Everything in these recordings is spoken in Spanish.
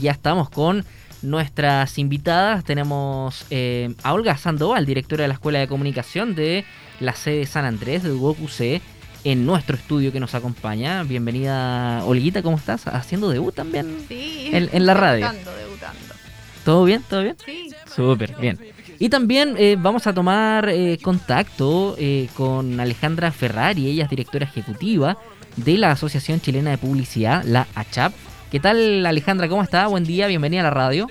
Ya estamos con nuestras invitadas. Tenemos eh, a Olga Sandoval, directora de la Escuela de Comunicación de la sede de San Andrés de UOQC, en nuestro estudio que nos acompaña. Bienvenida, Olguita, ¿cómo estás? ¿Haciendo debut también Sí, en, la radio? Debutando, debutando. ¿Todo bien? ¿Todo bien? Sí. Súper, bien. Y también eh, vamos a tomar eh, contacto con Alejandra Ferrari, ella es directora ejecutiva de la Asociación Chilena de Publicidad, la ACHAP ¿Qué tal Alejandra? ¿Cómo está? Buen día, bienvenida a la radio.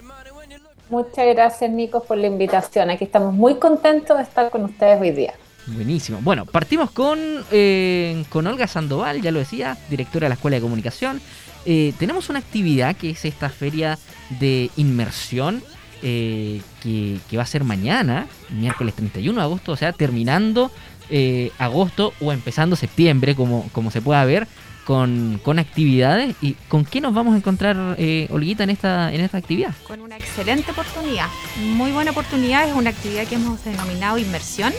Muchas gracias Nico por la invitación. Aquí estamos muy contentos de estar con ustedes hoy día. Buenísimo. Bueno, partimos con, eh, con Olga Sandoval, ya lo decía, directora de la Escuela de Comunicación. Eh, tenemos una actividad que es esta feria de inmersión eh, que, va a ser mañana, miércoles 31 de agosto, o sea, terminando agosto o empezando septiembre, como, como se pueda ver con, actividades. ¿Y con qué nos vamos a encontrar, eh, Olguita, en esta, en esta actividad? Con una excelente oportunidad, muy buena oportunidad. Es una actividad que hemos denominado inmersión.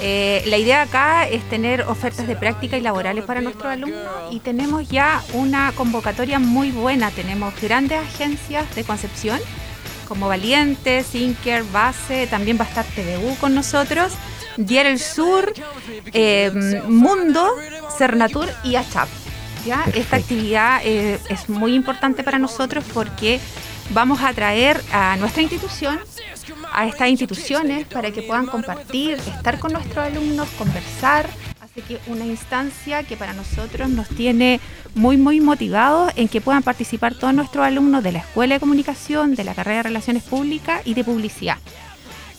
Eh, la idea acá es tener ofertas de práctica y laborales para nuestros alumnos y tenemos ya una convocatoria muy buena. Tenemos grandes agencias de concepción como Valiente, Sinker, Base, también va a estar TVU con nosotros, Diario El Sur, eh, Mundo, Cernatur y ACHAP. ¿ya? Esta actividad eh, es muy importante para nosotros porque vamos a traer a nuestra institución, a estas instituciones, para que puedan compartir, estar con nuestros alumnos, conversar. Así que una instancia que para nosotros nos tiene muy, muy motivados en que puedan participar todos nuestros alumnos de la Escuela de Comunicación, de la carrera de Relaciones Públicas y de Publicidad.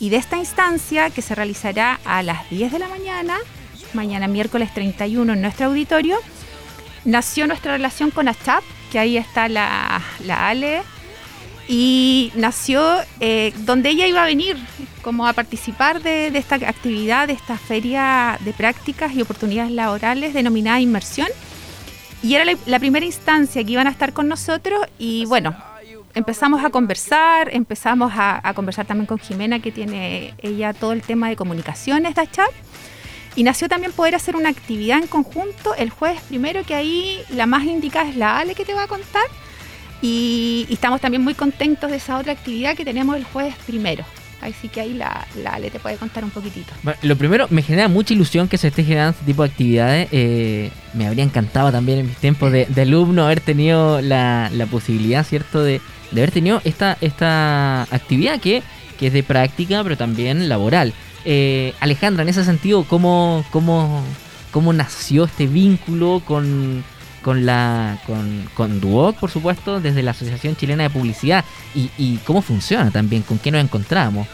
Y de esta instancia que se realizará a las 10 de la mañana mañana miércoles 31 en nuestro auditorio, nació nuestra relación con ACHAP, que ahí está la, Ale, y nació eh, donde ella iba a venir como a participar de, esta actividad, de esta feria de prácticas y oportunidades laborales denominada Inmersión. Y era la, primera instancia que iban a estar con nosotros y bueno, empezamos a conversar, empezamos a, conversar también con Jimena que tiene ella todo el tema de comunicaciones de ACHAP y nació también poder hacer una actividad en conjunto el jueves primero, que ahí la más indicada es la Ale que te va a contar. Y, estamos también muy contentos de esa otra actividad que tenemos el jueves primero. Así que ahí la, Ale te puede contar un poquitito. Bueno, lo primero, me genera mucha ilusión que se esté generando este tipo de actividades. Eh, me habría encantado también en mis tiempos de, alumno haber tenido la, posibilidad, ¿cierto?, de, haber tenido esta, esta actividad que, que es de práctica, pero también laboral. Eh, Alejandra, en ese sentido, ¿cómo, cómo, cómo nació este vínculo con, con la con, con Duoc, por supuesto, desde la Asociación Chilena de Publicidad y, cómo funciona también, con qué nos encontramos.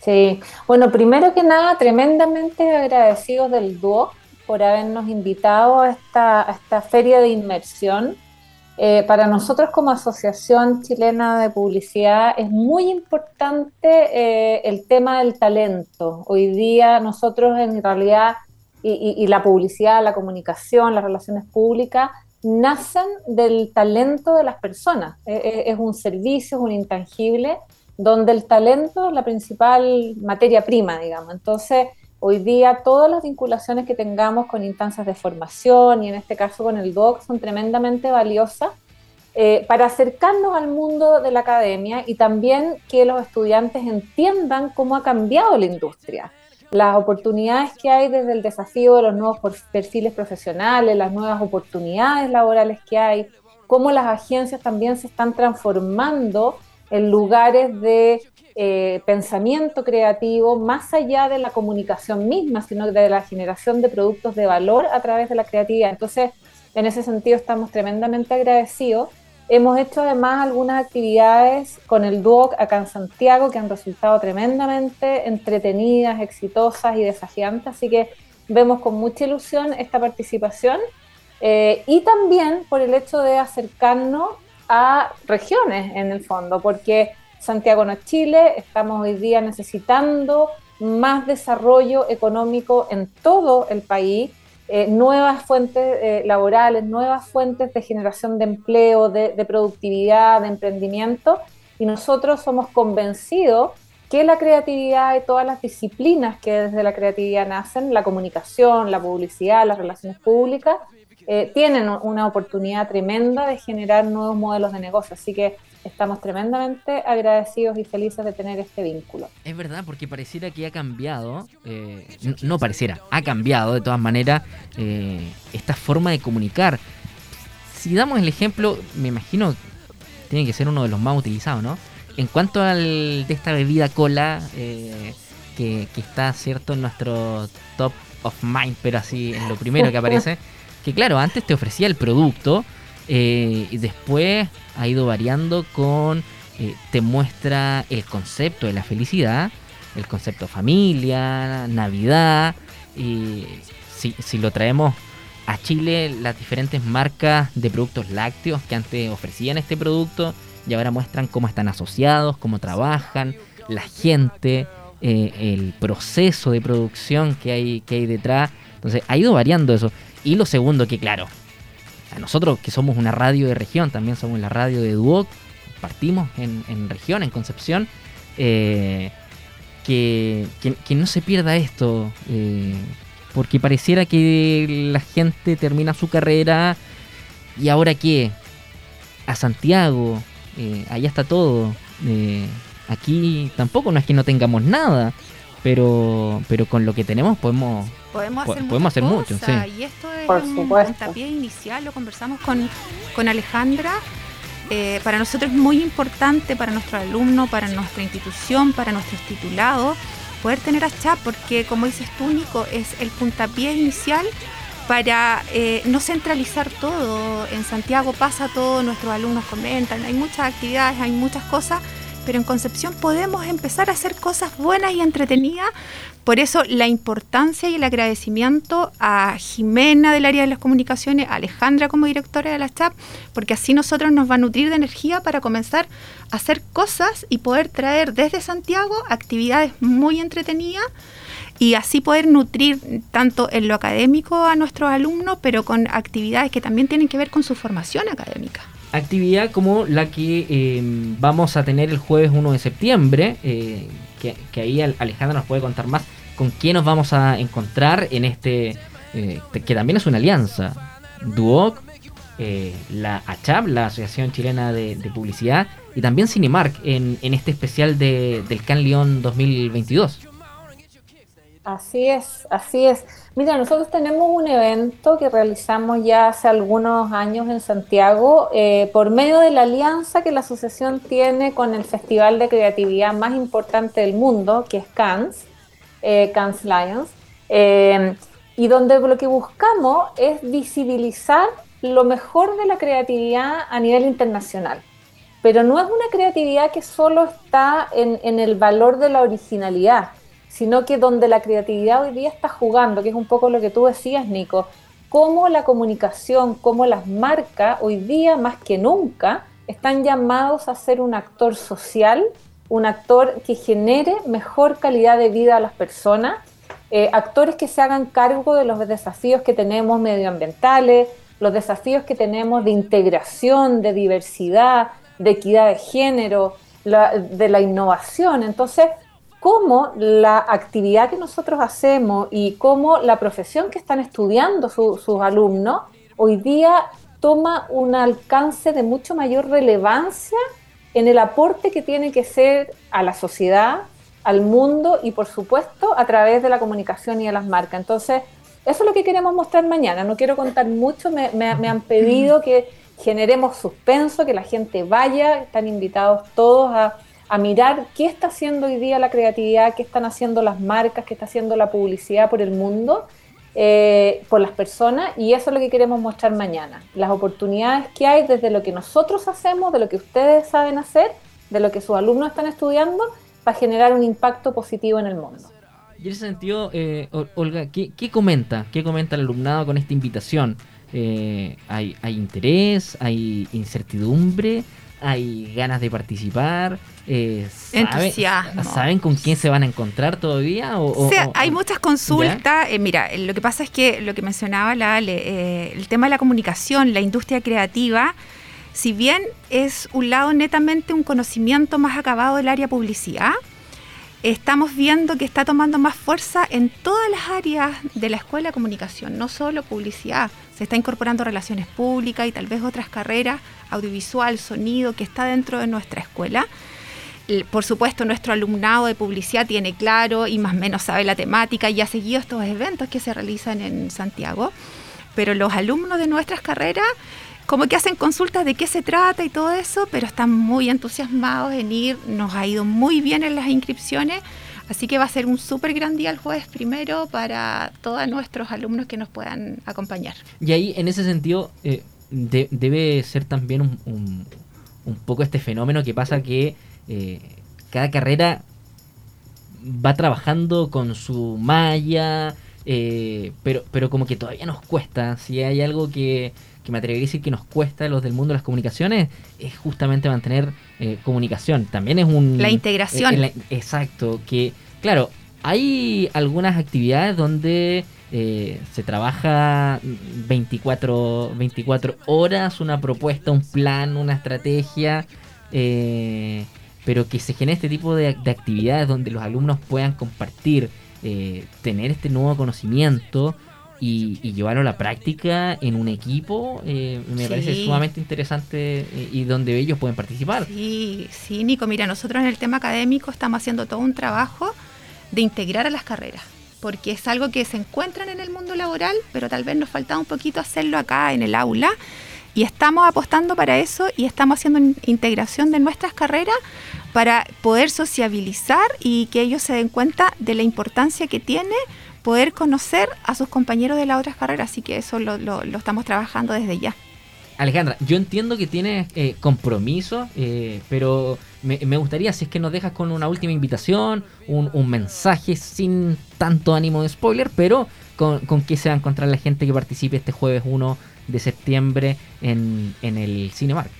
Sí, bueno, primero que nada, tremendamente agradecidos del Duoc por habernos invitado a esta, a esta feria de inmersión eh, para nosotros como Asociación Chilena de Publicidad es muy importante eh, el tema del talento. Hoy día nosotros en realidad, y, la publicidad, la comunicación, las relaciones públicas, nacen del talento de las personas. E, e, es un servicio, es un intangible, donde el talento es la principal materia prima, digamos. Entonces, Hoy día todas las vinculaciones que tengamos con instancias de formación y en este caso con el DOC son tremendamente valiosas eh, para acercarnos al mundo de la academia y también que los estudiantes entiendan cómo ha cambiado la industria, las oportunidades que hay desde el desafío de los nuevos perfiles profesionales, las nuevas oportunidades laborales que hay, cómo las agencias también se están transformando en lugares de eh, pensamiento creativo más allá de la comunicación misma, sino de la generación de productos de valor a través de la creatividad. Entonces, en ese sentido estamos tremendamente agradecidos. Hemos hecho además algunas actividades con el DUOC acá en Santiago que han resultado tremendamente entretenidas, exitosas y desafiantes, así que vemos con mucha ilusión esta participación eh, y también por el hecho de acercarnos a regiones en el fondo, porque Santiago no es Chile, estamos hoy día necesitando más desarrollo económico en todo el país, eh, nuevas fuentes eh, laborales, nuevas fuentes de generación de empleo, de, productividad, de emprendimiento, y nosotros somos convencidos que la creatividad y todas las disciplinas que desde la creatividad nacen, la comunicación, la publicidad, las relaciones públicas, eh, tienen una oportunidad tremenda de generar nuevos modelos de negocio. Así que estamos tremendamente agradecidos y felices de tener este vínculo. Es verdad, porque pareciera que ha cambiado, eh, no, pareciera, ha cambiado de todas maneras eh, esta forma de comunicar. Si damos el ejemplo, me imagino, tiene que ser uno de los más utilizados, ¿no? En cuanto al de esta bebida cola, eh, que, que, está, ¿cierto?, en nuestro top of mind, pero así en lo primero que aparece, que claro, antes te ofrecía el producto, eh, y después ha ido variando con, eh, te muestra el concepto de la felicidad, el concepto familia, Navidad, y si, si lo traemos a Chile, las diferentes marcas de productos lácteos que antes ofrecían este producto y ahora muestran cómo están asociados, cómo trabajan, la gente, eh, el proceso de producción que hay, que hay detrás. Entonces ha ido variando eso. Y lo segundo, que claro, nosotros que somos una radio de región, también somos la radio de Duoc, partimos en, región, en Concepción, eh, que, no se pierda esto, eh, porque pareciera que la gente termina su carrera y ahora qué, a Santiago, eh, allá está todo, aquí tampoco no es que no tengamos nada, pero, pero con lo que tenemos podemos podemos hacer, podemos hacer mucho. Y esto es un puntapié inicial, lo conversamos con, con Alejandra. Eh, para nosotros es muy importante, para nuestro alumno, para nuestra institución, para nuestros titulados, poder tener a CHAP, porque como dices tú, Nico, es el puntapié inicial para eh, no centralizar todo. En Santiago pasa todo, nuestros alumnos comentan, hay muchas actividades, hay muchas cosas, pero en Concepción podemos empezar a hacer cosas buenas y entretenidas por eso la importancia y el agradecimiento a Jimena del área de las comunicaciones, a Alejandra como directora de la CHAP, porque así nosotros nos va a nutrir de energía para comenzar a hacer cosas y poder traer desde Santiago actividades muy entretenidas y así poder nutrir tanto en lo académico a nuestros alumnos, pero con actividades que también tienen que ver con su formación académica. Actividad como la que eh, vamos a tener el jueves 1 de septiembre, eh, que, ahí Alejandra nos puede contar más con quién nos vamos a encontrar en este, eh, que también es una alianza. Duoc, eh, la ACHAP, la Asociación Chilena de, Publicidad, y también Cinemark en, en este especial de, del Can León 2022. Así es, así es. Mira, nosotros tenemos un evento que realizamos ya hace algunos años en Santiago eh, por medio de la alianza que la asociación tiene con el festival de creatividad más importante del mundo, que es Cannes, eh, Cannes Lions, eh, y donde lo que buscamos es visibilizar lo mejor de la creatividad a nivel internacional. Pero no es una creatividad que solo está en, en el valor de la originalidad sino que donde la creatividad hoy día está jugando, que es un poco lo que tú decías, Nico, cómo la comunicación, cómo las marcas hoy día más que nunca están llamados a ser un actor social, un actor que genere mejor calidad de vida a las personas, eh, actores que se hagan cargo de los desafíos que tenemos medioambientales, los desafíos que tenemos de integración, de diversidad, de equidad de género, de la innovación. Entonces, cómo la actividad que nosotros hacemos y cómo la profesión que están estudiando sus alumnos hoy día toma un alcance de mucho mayor relevancia en el aporte que tiene que ser a la sociedad, al mundo y por supuesto a través de la comunicación y de las marcas. Entonces, eso es lo que queremos mostrar mañana. No quiero contar mucho, me, me han pedido que generemos suspenso, que la gente vaya, están invitados todos a a mirar qué está haciendo hoy día la creatividad, qué están haciendo las marcas, qué está haciendo la publicidad por el mundo, eh, por las personas, y eso es lo que queremos mostrar mañana. Las oportunidades que hay desde lo que nosotros hacemos, de lo que ustedes saben hacer, de lo que sus alumnos están estudiando, para generar un impacto positivo en el mundo. Y en ese sentido, eh, Olga, ¿qué, comenta? ¿Qué comenta el alumnado con esta invitación? Eh, ¿hay, ¿Hay interés? ¿Hay incertidumbre? hay ganas de participar. Eh, Entusiasmo. ¿Saben con quién se van a encontrar todavía? O, sea, hay muchas consultas. Eh, mira, lo que pasa es que lo que mencionaba la eh, el tema de la comunicación, la industria creativa, si bien es un lado netamente un conocimiento más acabado del área publicidad, estamos viendo que está tomando más fuerza en todas las áreas de la escuela de comunicación, no solo publicidad. Se está incorporando relaciones públicas y tal vez otras carreras, audiovisual, sonido, que está dentro de nuestra escuela. Por supuesto, nuestro alumnado de publicidad tiene claro y más o menos sabe la temática y ha seguido estos eventos que se realizan en Santiago. Pero los alumnos de nuestras carreras como que hacen consultas de qué se trata y todo eso, pero están muy entusiasmados en ir, nos ha ido muy bien en las inscripciones, así que va a ser un súper gran día el jueves primero para todos nuestros alumnos que nos puedan acompañar. Y ahí, en ese sentido, eh, debe ser también un, poco este fenómeno que pasa que eh, cada carrera va trabajando con su malla, eh, pero, pero como que todavía nos cuesta, si hay algo que que me atrevería a decir que nos cuesta a los del mundo de las comunicaciones es justamente mantener eh, comunicación. También es un... La integración. Eh, exacto, que claro, hay algunas actividades donde eh, se trabaja 24, 24 horas, una propuesta, un plan, una estrategia, pero que se genere este tipo de, de, actividades donde los alumnos puedan compartir, tener este nuevo conocimiento y, llevarlo a la práctica en un equipo eh, me parece sumamente interesante eh, y donde ellos pueden participar. Sí, sí, Nico, mira, nosotros en el tema académico estamos haciendo todo un trabajo de integrar a las carreras, porque es algo que se encuentran en el mundo laboral, pero tal vez nos falta un poquito hacerlo acá en el aula. Y estamos apostando para eso y estamos haciendo integración de nuestras carreras para poder sociabilizar y que ellos se den cuenta de la importancia que tiene poder conocer a sus compañeros de las otras carreras, así que eso lo, lo, estamos trabajando desde ya. Alejandra, yo entiendo que tienes eh, compromiso, eh, pero me, gustaría si es que nos dejas con una última invitación, un, mensaje sin tanto ánimo de spoiler, pero con, con qué se va a encontrar la gente que participe este jueves 1 de septiembre en, el Cinemark.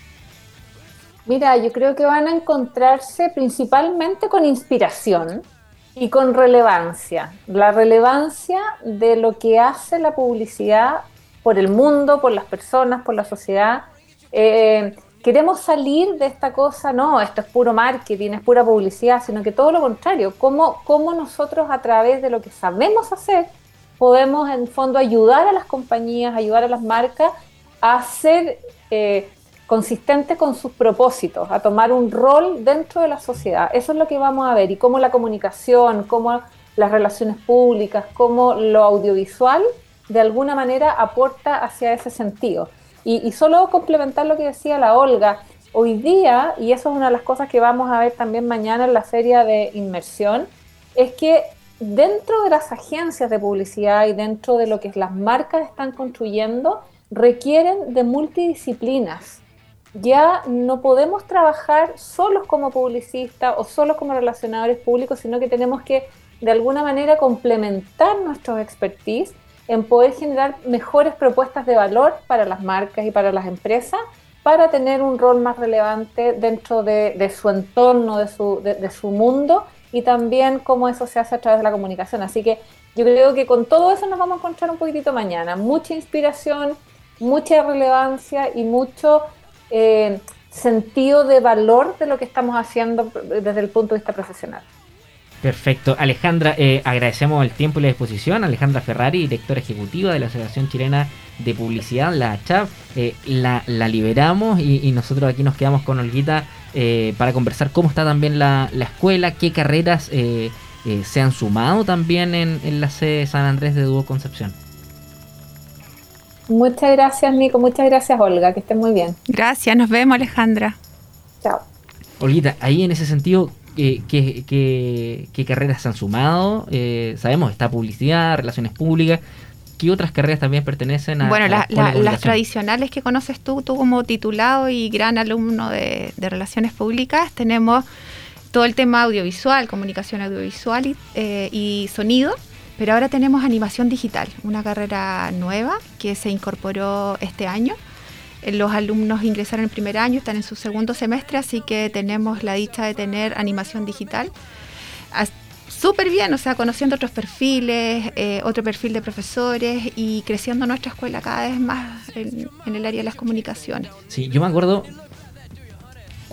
Mira, yo creo que van a encontrarse principalmente con inspiración, y con relevancia, la relevancia de lo que hace la publicidad por el mundo, por las personas, por la sociedad. Eh, queremos salir de esta cosa, no, esto es puro marketing, es pura publicidad, sino que todo lo contrario, cómo, cómo nosotros a través de lo que sabemos hacer podemos en fondo ayudar a las compañías, ayudar a las marcas a hacer eh, consistente con sus propósitos, a tomar un rol dentro de la sociedad. Eso es lo que vamos a ver y cómo la comunicación, cómo las relaciones públicas, cómo lo audiovisual de alguna manera aporta hacia ese sentido. Y, solo complementar lo que decía la Olga, hoy día, y eso es una de las cosas que vamos a ver también mañana en la feria de inmersión, es que dentro de las agencias de publicidad y dentro de lo que las marcas están construyendo, requieren de multidisciplinas ya no podemos trabajar solos como publicistas o solos como relacionadores públicos, sino que tenemos que de alguna manera complementar nuestros expertise en poder generar mejores propuestas de valor para las marcas y para las empresas para tener un rol más relevante dentro de, su entorno, de su, de su mundo y también cómo eso se hace a través de la comunicación. Así que yo creo que con todo eso nos vamos a encontrar un poquitito mañana. Mucha inspiración, mucha relevancia y mucho eh, sentido de valor de lo que estamos haciendo desde el punto de vista profesional. Perfecto. Alejandra, eh, agradecemos el tiempo y la disposición. Alejandra Ferrari, directora ejecutiva de la Asociación Chilena de Publicidad, la CHAP. Eh, la, liberamos y, nosotros aquí nos quedamos con Olguita para conversar cómo está también la, escuela, qué carreras se han sumado también en, la sede San Andrés de Dúo Concepción. Muchas gracias, Nico. Muchas gracias, Olga. Que estén muy bien. Gracias. Nos vemos, Alejandra. Chao. Olguita, ahí en ese sentido, ¿qué, qué, carreras se han sumado? Eh, sabemos, está publicidad, relaciones públicas. ¿Qué otras carreras también pertenecen a, bueno, las tradicionales que conoces tú, tú como titulado y gran alumno de, relaciones públicas, tenemos todo el tema audiovisual, comunicación audiovisual y, eh, y sonido pero ahora tenemos animación digital, una carrera nueva que se incorporó este año. Eh, los alumnos ingresaron en primer año, están en su segundo semestre, así que tenemos la dicha de tener animación digital. Súper bien, o sea, conociendo otros perfiles, eh, otro perfil de profesores y creciendo nuestra escuela cada vez más en, en el área de las comunicaciones. Sí, yo me acuerdo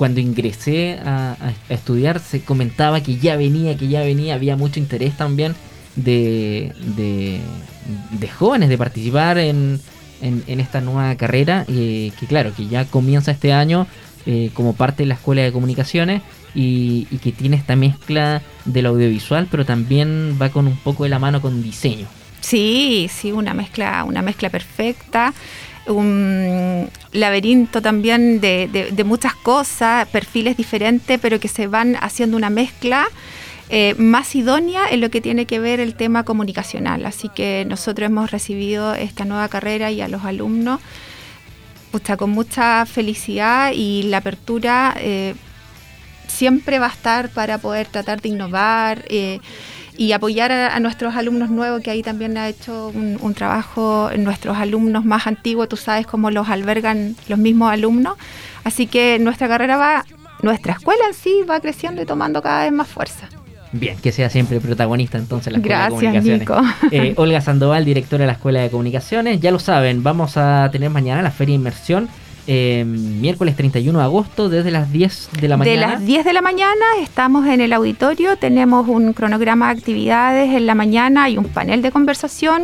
cuando ingresé a, estudiar se comentaba que ya venía, que ya venía, había mucho interés también de, de, jóvenes de participar en, en, esta nueva carrera, eh, que claro, que ya comienza este año eh, como parte de la Escuela de Comunicaciones y, y, que tiene esta mezcla del audiovisual, pero también va con un poco de la mano con diseño. Sí, sí, una mezcla, una mezcla perfecta un laberinto también de, muchas cosas, perfiles diferentes, pero que se van haciendo una mezcla eh, más idónea en lo que tiene que ver el tema comunicacional. Así que nosotros hemos recibido esta nueva carrera y a los alumnos con mucha felicidad y la apertura eh, siempre va a estar para poder tratar de innovar. Eh, y apoyar a, nuestros alumnos nuevos, que ahí también ha hecho un, trabajo nuestros alumnos más antiguos, tú sabes cómo los albergan los mismos alumnos. Así que nuestra carrera va, nuestra escuela en sí va creciendo y tomando cada vez más fuerza. Bien, que sea siempre protagonista entonces la Escuela Gracias, de Comunicaciones. Nico. Eh, Olga Sandoval, directora de la Escuela de Comunicaciones. Ya lo saben, vamos a tener mañana la Feria de Inmersión eh, miércoles 31 de agosto desde las 10 de la mañana. De las 10 de la mañana estamos en el auditorio, tenemos un cronograma de actividades en la mañana y un panel de conversación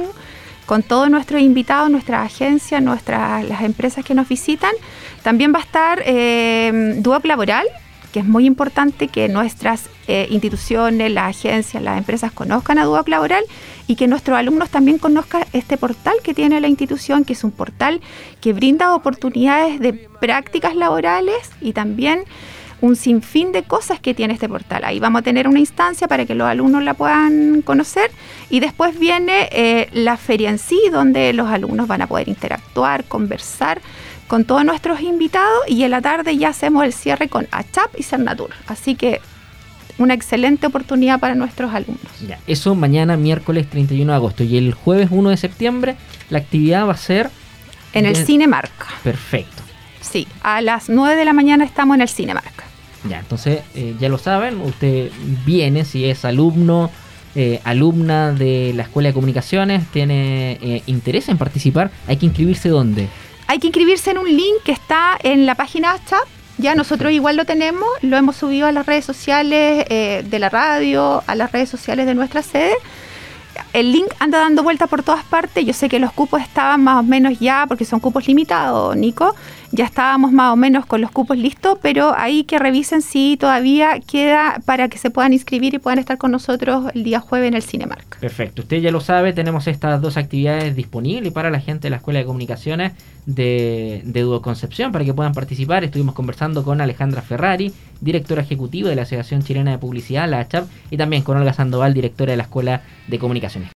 con todos nuestros invitados, nuestras agencias, nuestras, las empresas que nos visitan. También va a estar eh, Duoc Laboral, que es muy importante que nuestras eh, instituciones, las agencias, las empresas conozcan a Duoc Laboral y que nuestros alumnos también conozcan este portal que tiene la institución, que es un portal que brinda oportunidades de prácticas laborales y también un sinfín de cosas que tiene este portal. Ahí vamos a tener una instancia para que los alumnos la puedan conocer y después viene eh, la feria en sí, donde los alumnos van a poder interactuar, conversar con todos nuestros invitados y en la tarde ya hacemos el cierre con ACHAP y Cernatur. Así que una excelente oportunidad para nuestros alumnos. Ya, eso mañana miércoles 31 de agosto y el jueves 1 de septiembre la actividad va a ser en el Cinemarca. Perfecto. Sí, a las 9 de la mañana estamos en el Cinemarca. Ya, entonces eh, ya lo saben, usted viene si es alumno, eh, alumna de la Escuela de Comunicaciones, tiene eh, interés en participar, hay que inscribirse dónde? Hay que inscribirse en un link que está en la página chat. Ya nosotros igual lo tenemos, lo hemos subido a las redes sociales eh, de la radio, a las redes sociales de nuestra sede el link anda dando vueltas por todas partes. Yo sé que los cupos estaban más o menos ya, porque son cupos limitados, Nico. Ya estábamos más o menos con los cupos listos, pero ahí que revisen si todavía queda para que se puedan inscribir y puedan estar con nosotros el día jueves en el Cinemark. Perfecto. Usted ya lo sabe, tenemos estas dos actividades disponibles para la gente de la Escuela de Comunicaciones de, de Duo Concepción para que puedan participar. Estuvimos conversando con Alejandra Ferrari, directora ejecutiva de la Asociación Chilena de Publicidad, la ACHAP, y también con Olga Sandoval, directora de la Escuela de Comunicaciones.